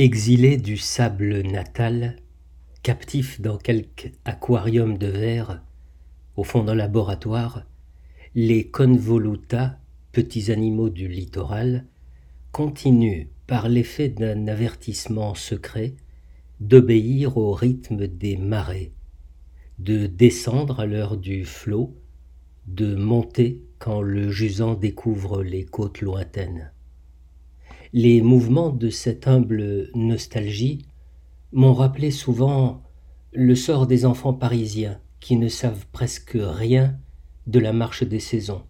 Exilé du sable natal, captif dans quelque aquarium de verre, au fond d'un laboratoire, les convoluta, petits animaux du littoral, continuent, par l'effet d'un avertissement secret, d'obéir au rythme des marées, de descendre à l'heure du flot, de monter quand le jusant découvre les côtes lointaines. Les mouvements de cette humble nostalgie m'ont rappelé souvent le sort des enfants parisiens qui ne savent presque rien de la marche des saisons,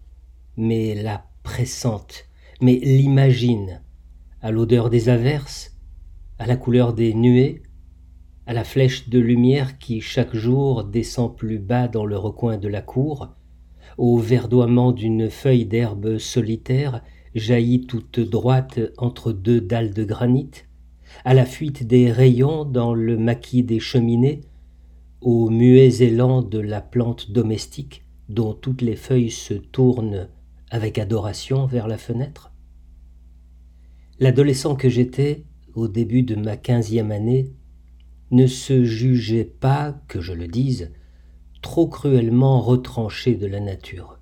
mais la pressentent, mais l'imaginent, à l'odeur des averses, à la couleur des nuées, à la flèche de lumière qui chaque jour descend plus bas dans le recoin de la cour, au verdoiement d'une feuille d'herbe solitaire jaillit toute droite entre deux dalles de granit, à la fuite des rayons dans le maquis des cheminées, aux muets élans de la plante domestique dont toutes les feuilles se tournent avec adoration vers la fenêtre. L'adolescent que j'étais, au début de ma quinzième année, ne se jugeait pas, que je le dise, trop cruellement retranché de la nature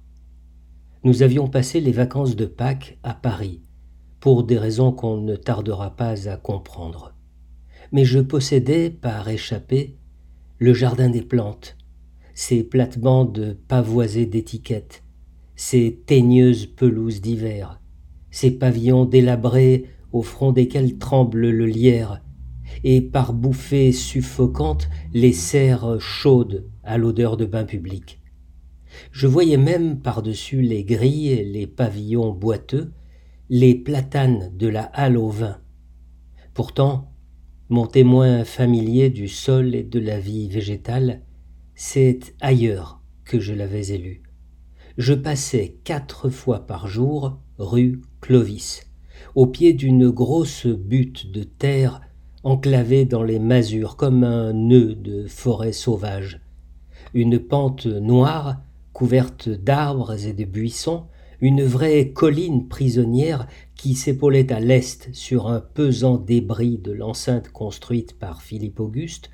nous avions passé les vacances de Pâques à Paris, pour des raisons qu'on ne tardera pas à comprendre. Mais je possédais, par échappée, le jardin des plantes, ses plates-bandes pavoisées d'étiquettes, ses teigneuses pelouses d'hiver, ces pavillons délabrés au front desquels tremble le lierre, et par bouffées suffocantes les serres chaudes à l'odeur de bain public. Je voyais même par-dessus les grilles et les pavillons boiteux les platanes de la halle au vin. Pourtant, mon témoin familier du sol et de la vie végétale, c'est ailleurs que je l'avais élu. Je passais quatre fois par jour rue Clovis, au pied d'une grosse butte de terre enclavée dans les masures comme un nœud de forêt sauvage. Une pente noire couverte d'arbres et de buissons, une vraie colline prisonnière qui s'épaulait à l'est sur un pesant débris de l'enceinte construite par Philippe Auguste,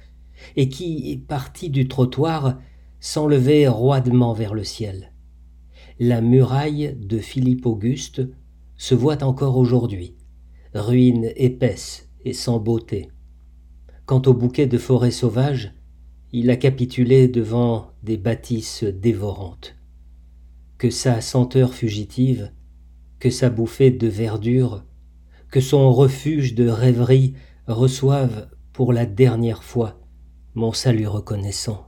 et qui, partie du trottoir, s'enlevait roidement vers le ciel. La muraille de Philippe Auguste se voit encore aujourd'hui, ruine épaisse et sans beauté. Quant au bouquet de forêts sauvages, il a capitulé devant des bâtisses dévorantes. Que sa senteur fugitive, que sa bouffée de verdure, que son refuge de rêverie reçoivent pour la dernière fois mon salut reconnaissant.